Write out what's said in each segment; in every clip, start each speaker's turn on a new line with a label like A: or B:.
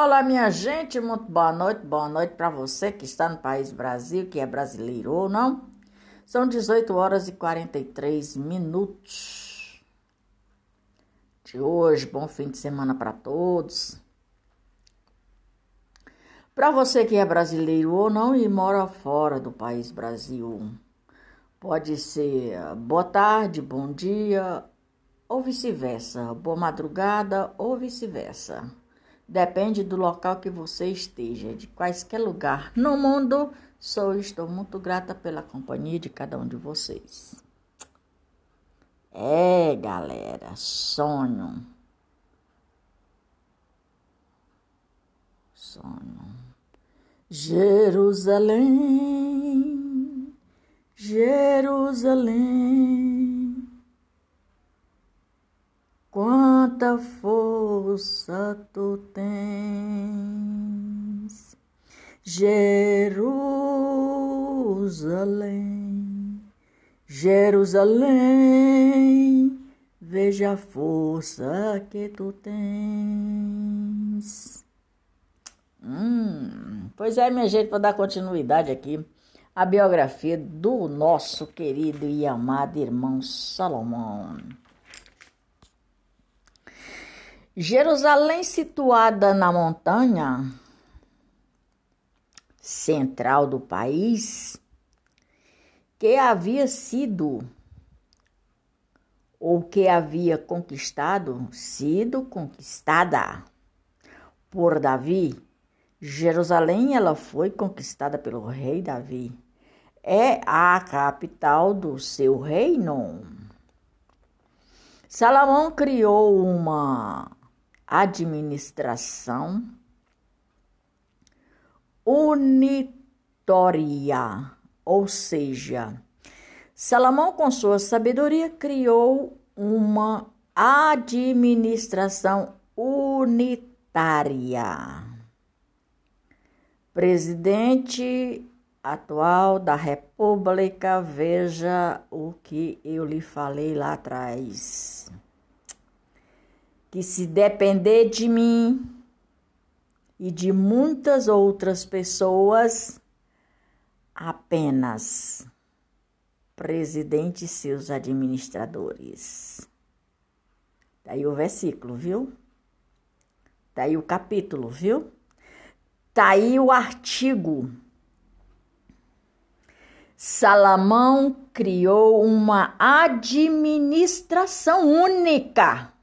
A: Olá, minha gente, muito boa noite, boa noite para você que está no país Brasil, que é brasileiro ou não. São 18 horas e 43 minutos de hoje. Bom fim de semana para todos. Para você que é brasileiro ou não e mora fora do país Brasil, pode ser boa tarde, bom dia ou vice-versa, boa madrugada ou vice-versa. Depende do local que você esteja, de quaisquer lugar no mundo. Sou estou muito grata pela companhia de cada um de vocês. É, galera, sonho. Sonho. Jerusalém, Jerusalém quanta força tu tens, Jerusalém, Jerusalém, veja a força que tu tens. Hum, pois é, minha gente, vou dar continuidade aqui à biografia do nosso querido e amado irmão Salomão. Jerusalém, situada na montanha central do país, que havia sido ou que havia conquistado, sido conquistada por Davi. Jerusalém, ela foi conquistada pelo rei Davi. É a capital do seu reino. Salomão criou uma administração unitória, ou seja, Salomão, com sua sabedoria, criou uma administração unitária. Presidente atual da República, veja o que eu lhe falei lá atrás que se depender de mim e de muitas outras pessoas, apenas presidente e seus administradores. Daí tá o versículo, viu? Daí tá o capítulo, viu? Daí tá o artigo. Salomão criou uma administração única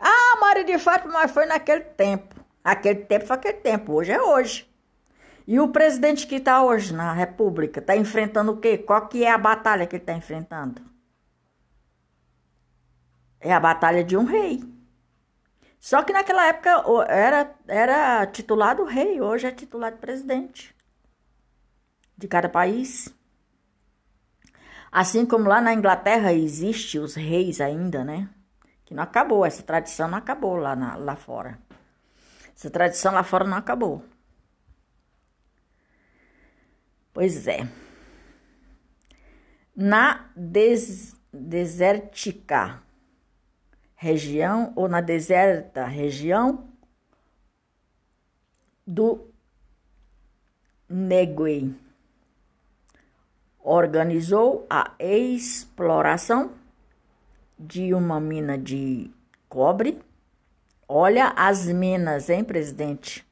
A: ah, Maria de Fátima, mas foi naquele tempo. Aquele tempo foi aquele tempo, hoje é hoje. E o presidente que está hoje na República está enfrentando o quê? Qual que é a batalha que ele está enfrentando? É a batalha de um rei. Só que naquela época era, era titulado rei, hoje é titulado presidente de cada país. Assim como lá na Inglaterra existe os reis ainda, né? Que não acabou, essa tradição não acabou lá, na, lá fora. Essa tradição lá fora não acabou. Pois é. Na des, desértica região ou na deserta região do Neguei organizou a exploração de uma mina de cobre. Olha as minas, hein, presidente?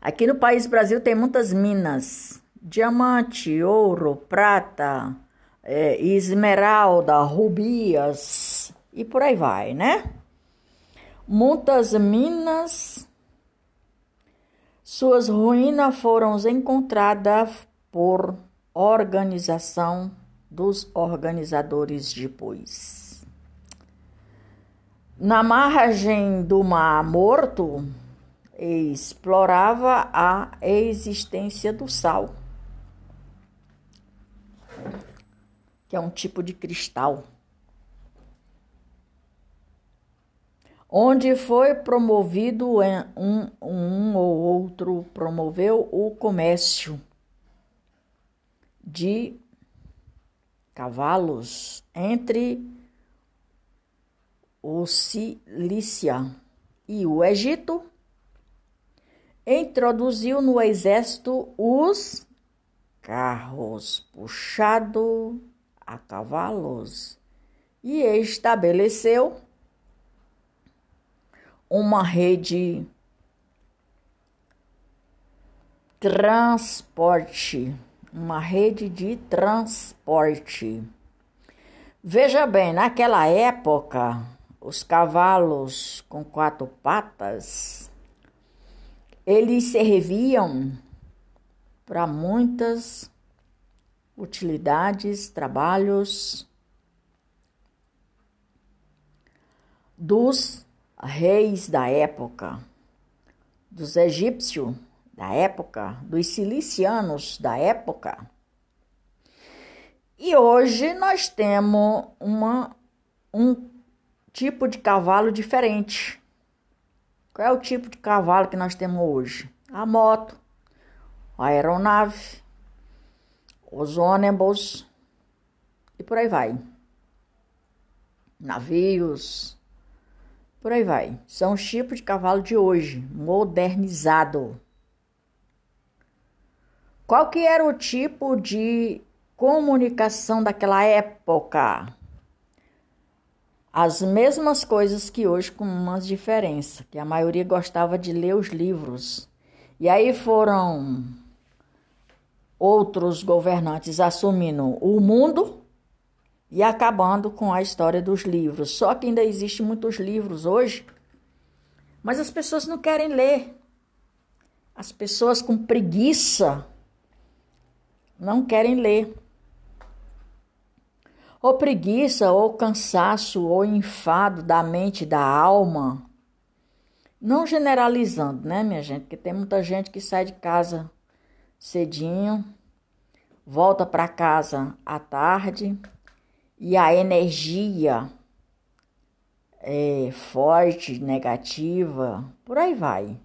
A: Aqui no país Brasil tem muitas minas: diamante, ouro, prata, é, esmeralda, rubias e por aí vai, né? Muitas minas, suas ruínas foram encontradas por organização dos organizadores depois. Na margem do Mar Morto, explorava a existência do sal, que é um tipo de cristal. Onde foi promovido um, um ou outro promoveu o comércio de cavalos entre o Cilícia e o Egito, introduziu no exército os carros puxados a cavalos e estabeleceu uma rede transporte, uma rede de transporte. Veja bem, naquela época, os cavalos com quatro patas, eles serviam para muitas utilidades, trabalhos dos reis da época, dos egípcios da época, dos cilicianos da época. E hoje nós temos uma, um tipo de cavalo diferente. Qual é o tipo de cavalo que nós temos hoje? A moto, a aeronave, os ônibus e por aí vai. Navios, por aí vai. São os tipos de cavalo de hoje, modernizado. Qual que era o tipo de comunicação daquela época? As mesmas coisas que hoje, com umas diferenças, que a maioria gostava de ler os livros. E aí foram outros governantes assumindo o mundo e acabando com a história dos livros. Só que ainda existem muitos livros hoje, mas as pessoas não querem ler. As pessoas com preguiça não querem ler. Ou preguiça, ou cansaço, ou enfado da mente, da alma. Não generalizando, né, minha gente? Porque tem muita gente que sai de casa cedinho, volta para casa à tarde e a energia é forte, negativa, por aí vai.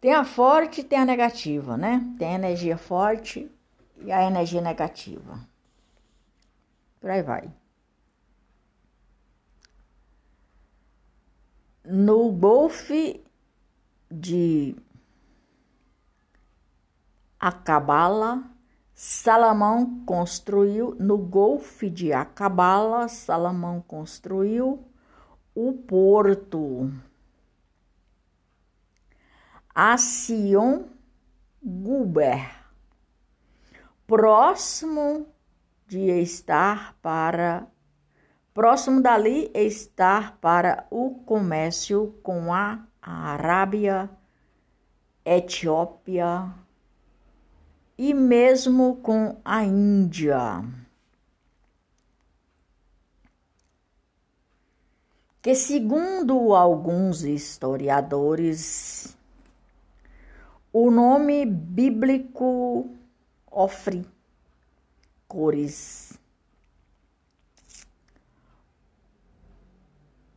A: Tem a forte e tem a negativa, né? Tem a energia forte e a energia negativa. Por aí vai. No Golfe de Acabala, Salomão construiu no Golfe de Acabala, Salomão construiu o porto. Acion Guber próximo de estar para próximo dali estar para o comércio com a Arábia, Etiópia e mesmo com a Índia. Que segundo alguns historiadores, o nome bíblico ofre cores,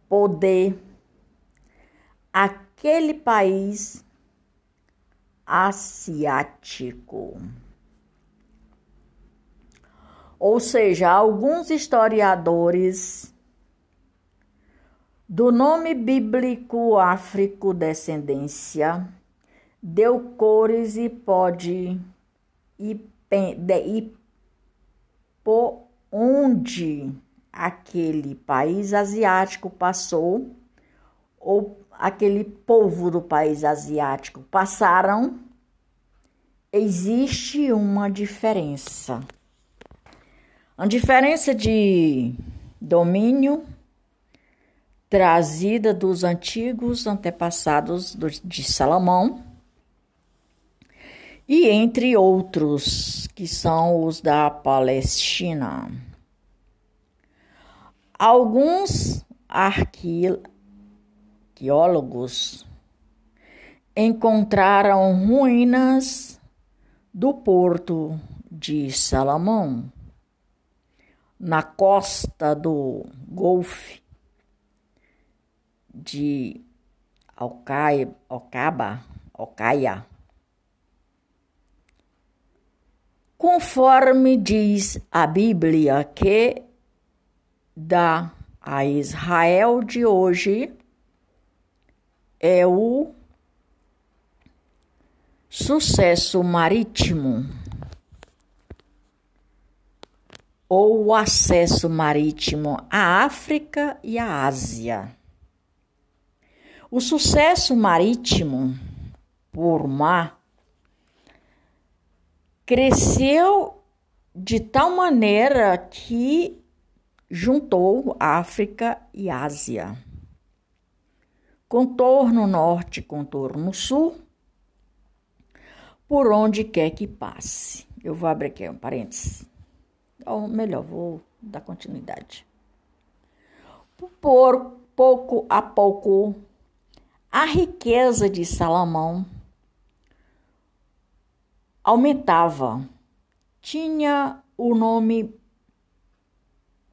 A: poder, aquele país asiático. Ou seja, alguns historiadores do nome bíblico Áfrico descendência deu cores e pode e, e por onde aquele país asiático passou, ou aquele povo do país asiático passaram, existe uma diferença. A diferença de domínio trazida dos antigos antepassados de Salomão e entre outros, que são os da Palestina. Alguns arqueólogos encontraram ruínas do porto de Salomão, na costa do Golfo de Alcaia, Alcaia conforme diz a Bíblia que dá a Israel de hoje é o sucesso marítimo ou o acesso marítimo à África e à Ásia. O sucesso marítimo por mar cresceu de tal maneira que juntou África e Ásia. Contorno norte, contorno sul, por onde quer que passe. Eu vou abrir aqui um parênteses. Ou melhor, vou dar continuidade. Por pouco a pouco, a riqueza de Salomão aumentava. Tinha o nome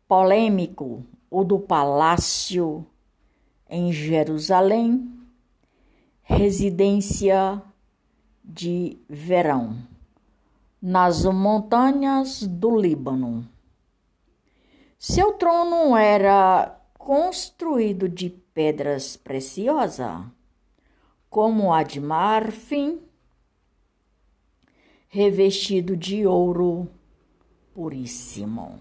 A: polêmico, o do palácio em Jerusalém, residência de verão nas montanhas do Líbano. Seu trono era construído de pedras preciosas, como a de marfim, revestido de ouro puríssimo.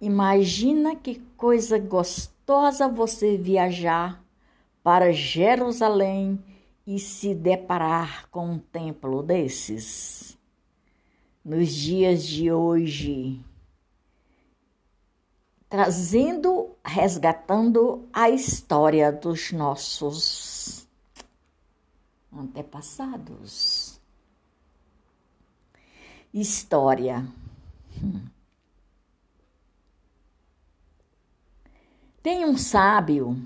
A: Imagina que coisa gostosa você viajar para Jerusalém e se deparar com um templo desses nos dias de hoje, trazendo, resgatando a história dos nossos antepassados. História. Tem um sábio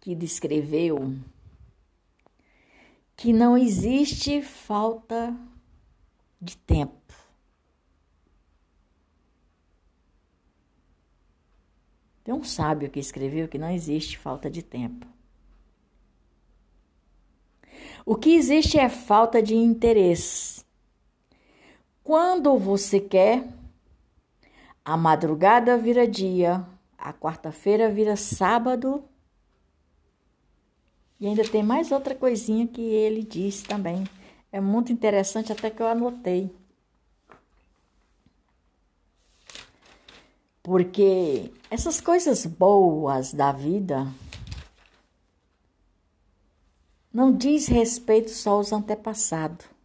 A: que descreveu que não existe falta de tempo. Tem um sábio que escreveu que não existe falta de tempo. O que existe é falta de interesse. Quando você quer, a madrugada vira dia, a quarta-feira vira sábado. E ainda tem mais outra coisinha que ele disse também. É muito interessante, até que eu anotei. Porque essas coisas boas da vida não diz respeito só aos antepassados.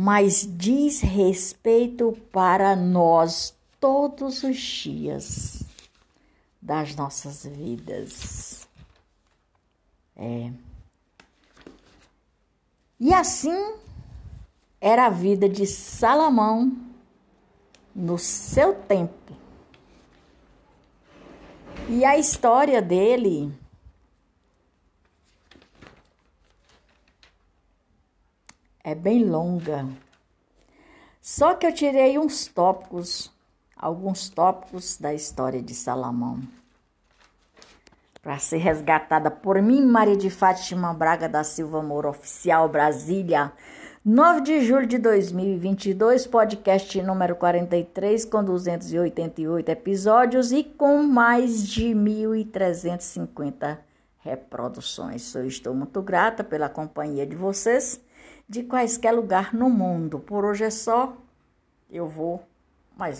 A: Mas diz respeito para nós todos os dias das nossas vidas. É. E assim era a vida de Salomão no seu tempo. E a história dele é bem longa. Só que eu tirei uns tópicos, alguns tópicos da história de Salomão. Para ser resgatada por mim, Maria de Fátima Braga da Silva Moura Oficial, Brasília, 9 de julho de 2022, podcast número 43, com 288 episódios e com mais de 1.350 reproduções. Eu estou muito grata pela companhia de vocês, de quaisquer lugar no mundo. Por hoje é só, eu vou